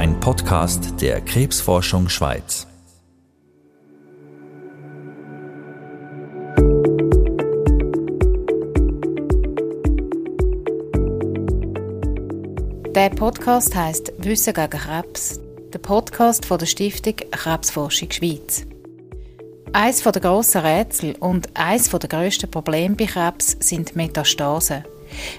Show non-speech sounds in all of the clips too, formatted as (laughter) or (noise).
ein Podcast der Krebsforschung Schweiz. Der Podcast heißt Wissen gegen Krebs. Der Podcast von der Stiftung Krebsforschung Schweiz. Eines der grossen Rätsel und eines der grössten Probleme bei Krebs sind Metastasen.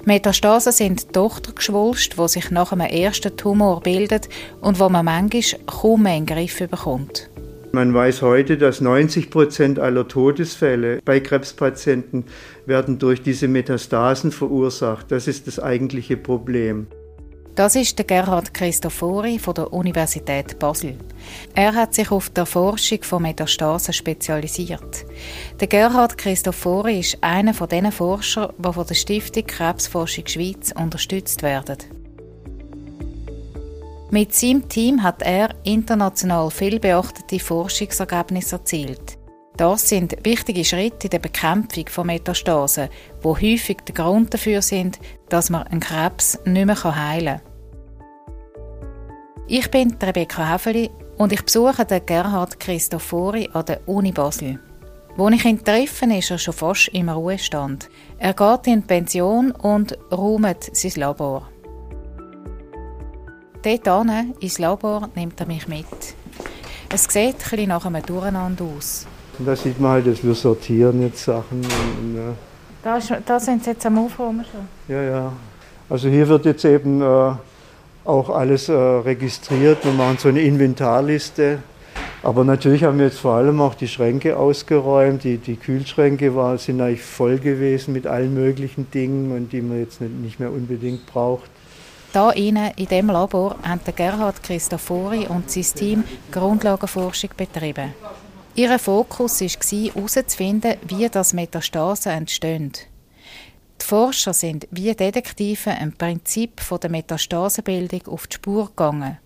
Metastasen sind Tochtergeschwulst, die sich nach einem ersten Tumor bilden und wo man manchmal kaum mehr in den Griff bekommt. Man weiß heute, dass 90 Prozent aller Todesfälle bei Krebspatienten werden durch diese Metastasen verursacht. Das ist das eigentliche Problem. Das ist der Gerhard Christofori von der Universität Basel. Er hat sich auf der Forschung von Metastasen spezialisiert. Der Gerhard Christofori ist einer von den Forschern, die von der Stiftung Krebsforschung Schweiz unterstützt werden. Mit seinem Team hat er international viel beachtete Forschungsergebnisse erzielt. Das sind wichtige Schritte in der Bekämpfung von Metastasen, wo häufig der Grund dafür sind, dass man einen Krebs nicht mehr heilen kann. Ich bin Rebecca Häfeli und ich besuche den Gerhard Christofori an der Uni Basel. Wo ich ihn treffe, ist er schon fast im Ruhestand. Er geht in Pension und räumt sein Labor. Dort ins Labor nimmt er mich mit. Es sieht ein nach einem Durcheinander aus. Da sieht man halt, dass wir sortieren jetzt Sachen. Und, ja. da, ist, da sind sie jetzt am Aufräumen schon? Ja, ja. Also hier wird jetzt eben äh, auch alles äh, registriert. Wir machen so eine Inventarliste. Aber natürlich haben wir jetzt vor allem auch die Schränke ausgeräumt. Die, die Kühlschränke war, sind eigentlich voll gewesen mit allen möglichen Dingen und die man jetzt nicht, nicht mehr unbedingt braucht. Da innen in dem Labor haben Gerhard Christofori und sein Team Grundlagenforschung betrieben. Ihr Fokus war herauszufinden, wie das Metastasen entstehen. Die Forscher sind wie Detektive im Prinzip der Metastasenbildung auf die Spur gegangen.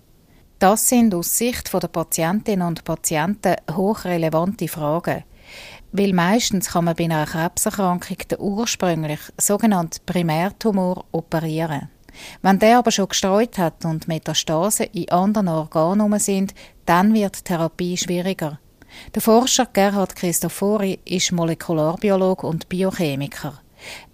Das sind aus Sicht der Patientinnen und Patienten hochrelevante Fragen. Weil meistens kann man bei einer Krebserkrankung den ursprünglich sogenannten Primärtumor operieren. Wenn der aber schon gestreut hat und Metastasen in anderen Organen sind, dann wird die Therapie schwieriger. Der Forscher Gerhard Christofori ist Molekularbiologe und Biochemiker.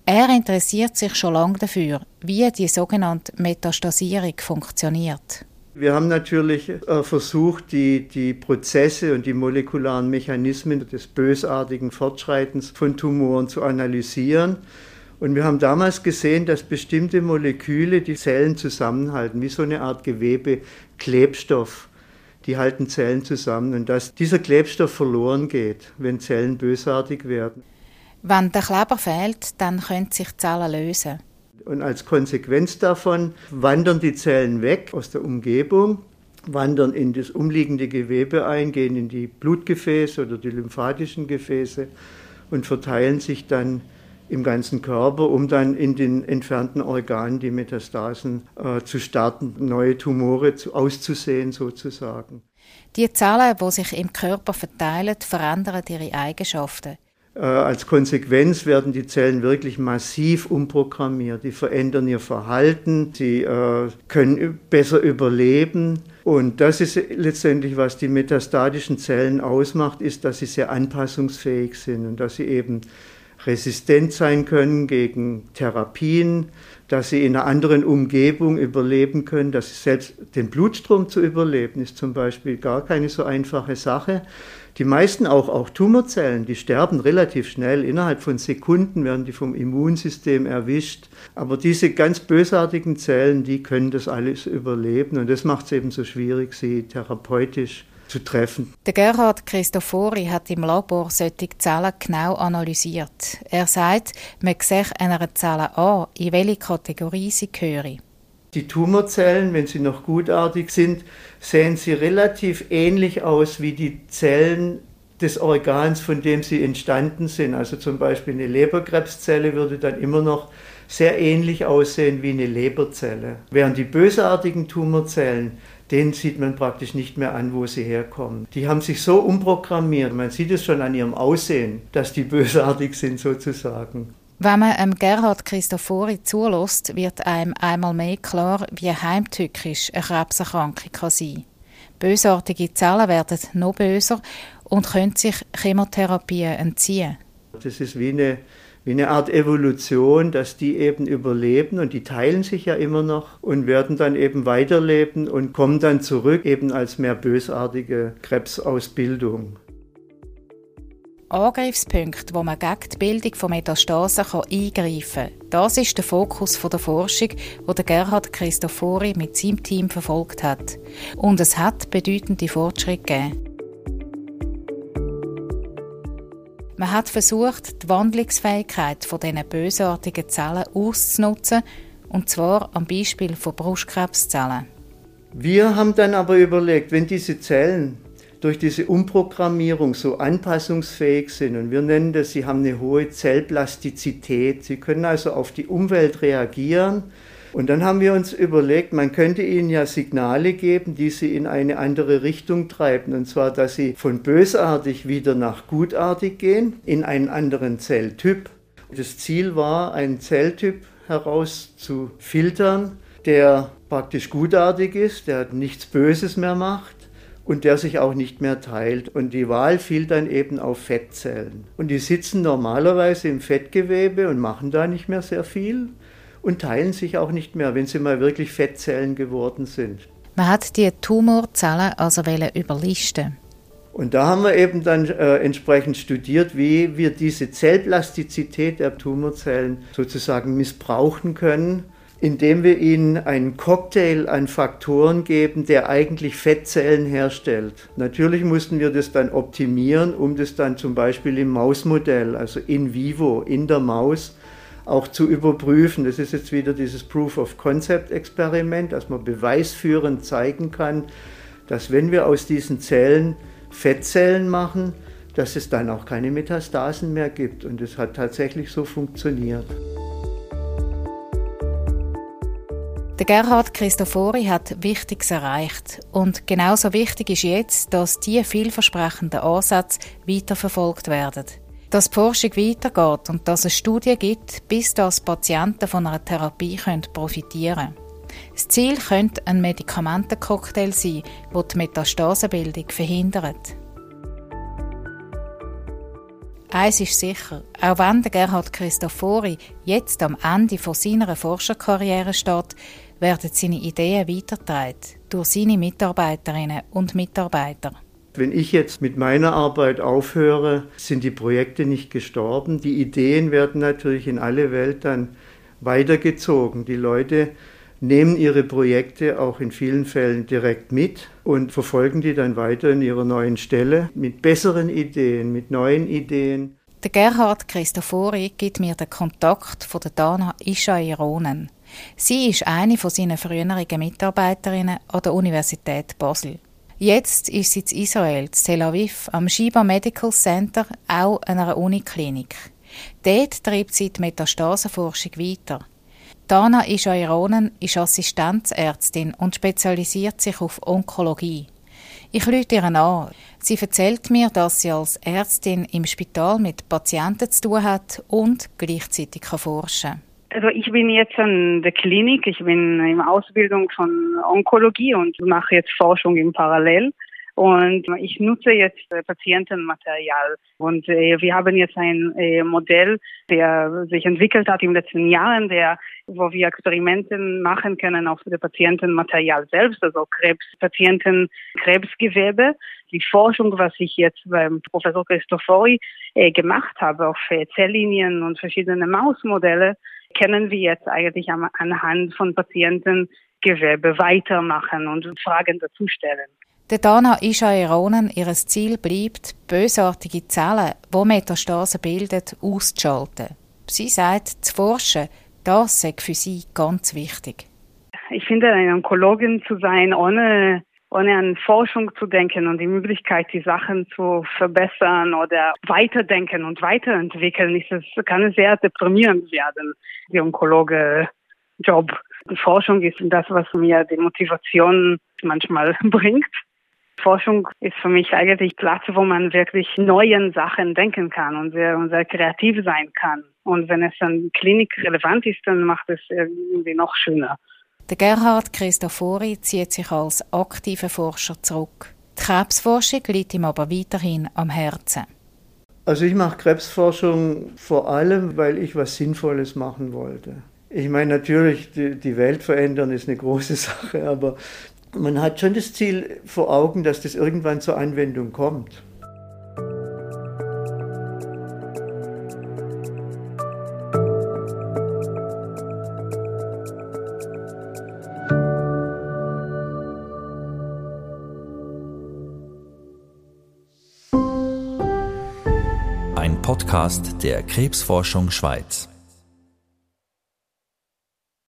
Er interessiert sich schon lange dafür, wie die sogenannte Metastasierung funktioniert. Wir haben natürlich äh, versucht, die, die Prozesse und die molekularen Mechanismen des bösartigen Fortschreitens von Tumoren zu analysieren. Und wir haben damals gesehen, dass bestimmte Moleküle die Zellen zusammenhalten, wie so eine Art Gewebe, Klebstoff. Die halten Zellen zusammen und dass dieser Klebstoff verloren geht, wenn Zellen bösartig werden. Wenn der Kleber fehlt, dann können sich Zellen lösen. Und als Konsequenz davon wandern die Zellen weg aus der Umgebung, wandern in das umliegende Gewebe ein, gehen in die Blutgefäße oder die lymphatischen Gefäße und verteilen sich dann im ganzen Körper, um dann in den entfernten Organen die Metastasen äh, zu starten, neue Tumore zu, auszusehen sozusagen. Die Zellen, die sich im Körper verteilen, verändern ihre Eigenschaften. Äh, als Konsequenz werden die Zellen wirklich massiv umprogrammiert. Die verändern ihr Verhalten, sie äh, können besser überleben. Und das ist letztendlich, was die metastatischen Zellen ausmacht, ist, dass sie sehr anpassungsfähig sind und dass sie eben resistent sein können gegen Therapien, dass sie in einer anderen Umgebung überleben können, dass sie selbst den Blutstrom zu überleben, ist zum Beispiel gar keine so einfache Sache. Die meisten auch, auch Tumorzellen, die sterben relativ schnell. Innerhalb von Sekunden werden die vom Immunsystem erwischt. Aber diese ganz bösartigen Zellen, die können das alles überleben. Und das macht es eben so schwierig, sie therapeutisch zu treffen. Der Gerhard Christofori hat im Labor solche Zellen genau analysiert. Er sagt, man sehe einer Zelle an, in welche Kategorie sie gehöre. Die Tumorzellen, wenn sie noch gutartig sind, sehen sie relativ ähnlich aus wie die Zellen des Organs, von dem sie entstanden sind. Also zum Beispiel eine Leberkrebszelle würde dann immer noch sehr ähnlich aussehen wie eine Leberzelle. Während die bösartigen Tumorzellen, den sieht man praktisch nicht mehr an, wo sie herkommen. Die haben sich so umprogrammiert, man sieht es schon an ihrem Aussehen, dass die bösartig sind sozusagen. Wenn man einem Gerhard Christofori zulässt, wird einem einmal mehr klar, wie heimtückisch eine Krebserkrankung kann sein Bösartige Zellen werden noch böser und können sich Chemotherapien entziehen. Das ist wie eine, wie eine Art Evolution, dass die eben überleben und die teilen sich ja immer noch und werden dann eben weiterleben und kommen dann zurück eben als mehr bösartige Krebsausbildung. Angriffspunkte, wo man gegen die Bildung von Metastasen eingreifen kann. Das ist der Fokus der Forschung, den Gerhard Christofori mit seinem Team verfolgt hat. Und es hat bedeutende Fortschritte gegeben. Man hat versucht, die Wandlungsfähigkeit von diesen bösartigen Zellen auszunutzen, und zwar am Beispiel von Brustkrebszellen. Wir haben dann aber überlegt, wenn diese Zellen durch diese Umprogrammierung so anpassungsfähig sind. Und wir nennen das, sie haben eine hohe Zellplastizität. Sie können also auf die Umwelt reagieren. Und dann haben wir uns überlegt, man könnte ihnen ja Signale geben, die sie in eine andere Richtung treiben. Und zwar, dass sie von bösartig wieder nach gutartig gehen, in einen anderen Zelltyp. Das Ziel war, einen Zelltyp herauszufiltern, der praktisch gutartig ist, der nichts Böses mehr macht und der sich auch nicht mehr teilt. Und die Wahl fiel dann eben auf Fettzellen. Und die sitzen normalerweise im Fettgewebe und machen da nicht mehr sehr viel und teilen sich auch nicht mehr, wenn sie mal wirklich Fettzellen geworden sind. Man hat die Tumorzellen also überlisten. Und da haben wir eben dann äh, entsprechend studiert, wie wir diese Zellplastizität der Tumorzellen sozusagen missbrauchen können indem wir ihnen einen Cocktail an Faktoren geben, der eigentlich Fettzellen herstellt. Natürlich mussten wir das dann optimieren, um das dann zum Beispiel im Mausmodell, also in vivo, in der Maus, auch zu überprüfen. Das ist jetzt wieder dieses Proof of Concept Experiment, dass man beweisführend zeigen kann, dass wenn wir aus diesen Zellen Fettzellen machen, dass es dann auch keine Metastasen mehr gibt. Und es hat tatsächlich so funktioniert. Der Gerhard Christofori hat Wichtiges erreicht. Und genauso wichtig ist jetzt, dass diese vielversprechenden Ansätze weiterverfolgt werden. Dass die Forschung weitergeht und dass es Studien gibt, bis das Patienten von einer Therapie profitieren können. Das Ziel könnte ein Medikamentencocktail sein, der die Metastasenbildung verhindert. Eins ist sicher, auch wenn der Gerhard Christofori jetzt am Ende von seiner Forscherkarriere steht, werden seine Ideen weitergetragen durch seine Mitarbeiterinnen und Mitarbeiter. Wenn ich jetzt mit meiner Arbeit aufhöre, sind die Projekte nicht gestorben. Die Ideen werden natürlich in alle Welt dann weitergezogen. Die Leute nehmen ihre Projekte auch in vielen Fällen direkt mit und verfolgen die dann weiter in ihrer neuen Stelle mit besseren Ideen, mit neuen Ideen. Der Gerhard Christofori gibt mir den Kontakt von der Dana Isha Ironen. Sie ist eine von seinen früheren Mitarbeiterinnen an der Universität Basel. Jetzt ist sie in Israel, in Tel Aviv, am Shiba Medical Center, auch einer Uniklinik. Dort treibt sie die Metastasenforschung weiter. Dana Ishaironen ist Assistenzärztin und spezialisiert sich auf Onkologie. Ich lüte ihr an. Sie erzählt mir, dass sie als Ärztin im Spital mit Patienten zu tun hat und gleichzeitig forschen kann. Also ich bin jetzt an der Klinik, ich bin in Ausbildung von Onkologie und mache jetzt Forschung im Parallel. Und ich nutze jetzt Patientenmaterial. Und äh, wir haben jetzt ein äh, Modell, der sich entwickelt hat in den letzten Jahren, der, wo wir Experimente machen können auf dem Patientenmaterial selbst, also Krebspatienten, Krebsgewebe. Die Forschung, was ich jetzt beim Professor Cristofori äh, gemacht habe auf äh, Zelllinien und verschiedene Mausmodelle, können wir jetzt eigentlich anhand von Patientengewebe weitermachen und Fragen dazu stellen. Der Dana Isha-Ironen, ihr Ziel bleibt, bösartige Zellen, die Metastasen bilden, auszuschalten. Sie sagt, zu forschen, das sei für sie ganz wichtig. Ich finde, eine Onkologin zu sein, ohne, ohne an Forschung zu denken und die Möglichkeit, die Sachen zu verbessern oder weiterdenken und weiterentwickeln, ist es, kann sehr deprimierend werden, die Onkologe-Job. Forschung ist das, was mir die Motivation manchmal (laughs) bringt. Forschung ist für mich eigentlich Platz, wo man wirklich neuen Sachen denken kann und sehr, und sehr kreativ sein kann. Und wenn es dann klinikrelevant ist, dann macht es irgendwie noch schöner. Der Gerhard Christofori zieht sich als aktiver Forscher zurück. Die Krebsforschung liegt ihm aber weiterhin am Herzen. Also ich mache Krebsforschung vor allem, weil ich was Sinnvolles machen wollte. Ich meine, natürlich, die Welt verändern ist eine große (laughs) Sache, aber man hat schon das Ziel vor Augen, dass das irgendwann zur Anwendung kommt. Ein Podcast der Krebsforschung Schweiz.